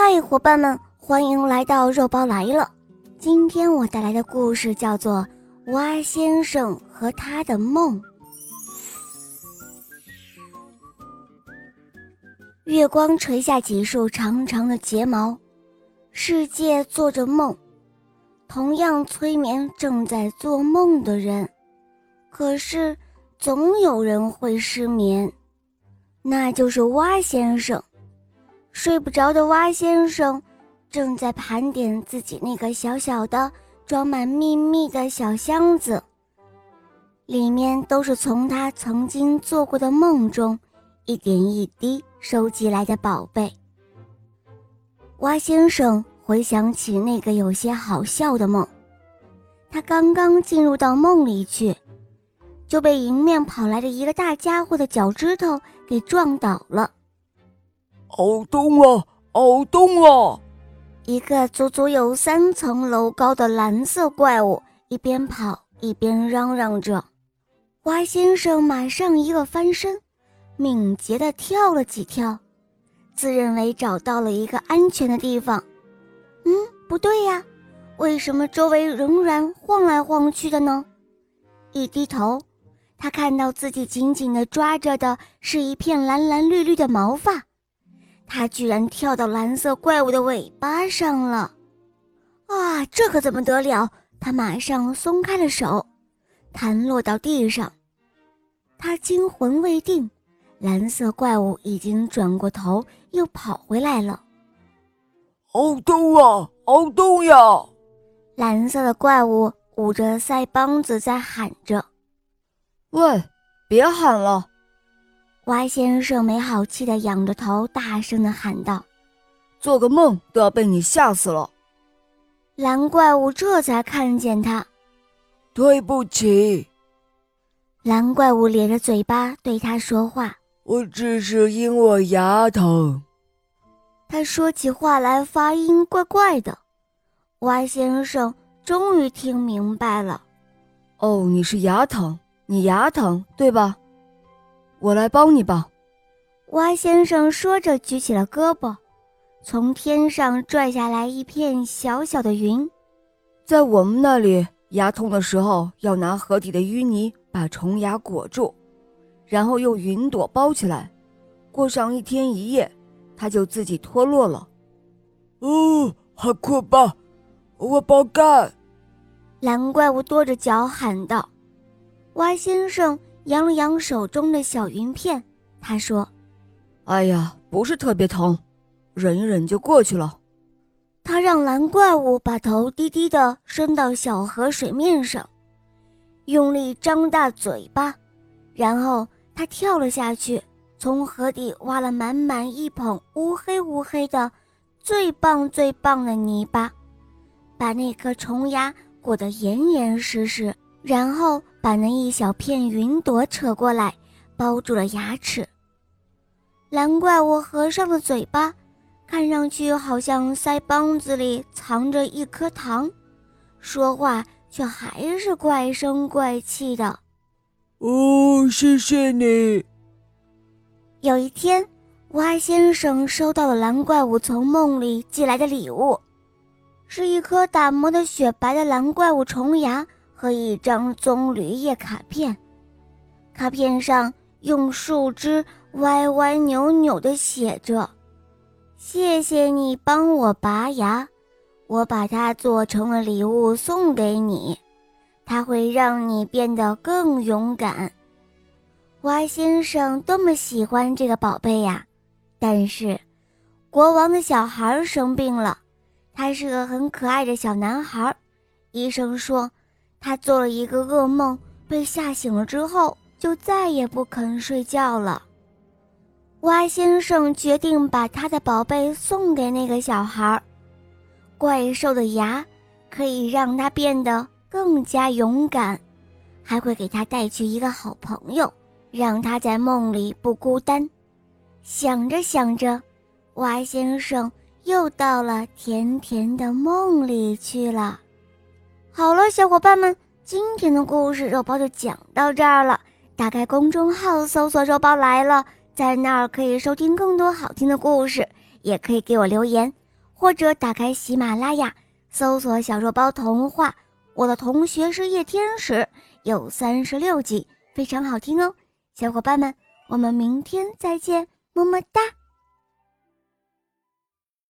嗨，伙伴们，欢迎来到肉包来了。今天我带来的故事叫做《蛙先生和他的梦》。月光垂下几束长长的睫毛，世界做着梦，同样催眠正在做梦的人。可是，总有人会失眠，那就是蛙先生。睡不着的蛙先生，正在盘点自己那个小小的、装满秘密的小箱子，里面都是从他曾经做过的梦中一点一滴收集来的宝贝。蛙先生回想起那个有些好笑的梦，他刚刚进入到梦里去，就被迎面跑来的一个大家伙的脚趾头给撞倒了。好痛啊！好痛啊！一个足足有三层楼高的蓝色怪物一边跑一边嚷嚷着。蛙先生马上一个翻身，敏捷地跳了几跳，自认为找到了一个安全的地方。嗯，不对呀，为什么周围仍然晃来晃去的呢？一低头，他看到自己紧紧地抓着的是一片蓝蓝绿绿的毛发。他居然跳到蓝色怪物的尾巴上了！啊，这可怎么得了？他马上松开了手，弹落到地上。他惊魂未定，蓝色怪物已经转过头，又跑回来了。好痛啊！好痛呀！蓝色的怪物捂着腮帮子在喊着：“喂，别喊了！”蛙先生没好气地仰着头，大声的喊道：“做个梦都要被你吓死了！”蓝怪物这才看见他，对不起。蓝怪物咧着嘴巴对他说话：“我只是因我牙疼。”他说起话来发音怪怪的。蛙先生终于听明白了：“哦，你是牙疼，你牙疼对吧？”我来帮你吧，蛙先生说着，举起了胳膊，从天上拽下来一片小小的云。在我们那里，牙痛的时候要拿河底的淤泥把虫牙裹住，然后用云朵包起来，过上一天一夜，它就自己脱落了。哦，好酷吧！我包干！蓝怪物跺着脚喊道：“蛙先生。”扬了扬手中的小云片，他说：“哎呀，不是特别疼，忍一忍就过去了。”他让蓝怪物把头低低的伸到小河水面上，用力张大嘴巴，然后他跳了下去，从河底挖了满满一捧乌黑乌黑的、最棒最棒的泥巴，把那颗虫牙裹得严严实实。然后把那一小片云朵扯过来，包住了牙齿。蓝怪物合上了嘴巴，看上去好像腮帮子里藏着一颗糖，说话却还是怪声怪气的。哦，谢谢你。有一天，蛙先生收到了蓝怪物从梦里寄来的礼物，是一颗打磨的雪白的蓝怪物虫牙。和一张棕榈叶卡片，卡片上用树枝歪歪扭扭地写着：“谢谢你帮我拔牙，我把它做成了礼物送给你，它会让你变得更勇敢。”蛙先生多么喜欢这个宝贝呀！但是，国王的小孩生病了，他是个很可爱的小男孩，医生说。他做了一个噩梦，被吓醒了之后，就再也不肯睡觉了。蛙先生决定把他的宝贝送给那个小孩。怪兽的牙可以让他变得更加勇敢，还会给他带去一个好朋友，让他在梦里不孤单。想着想着，蛙先生又到了甜甜的梦里去了。好了，小伙伴们，今天的故事肉包就讲到这儿了。打开公众号搜索肉包来了，在那儿可以收听更多好听的故事，也可以给我留言，或者打开喜马拉雅搜索小肉包童话。我的同学是夜天使，有三十六集，非常好听哦。小伙伴们，我们明天再见，么么哒。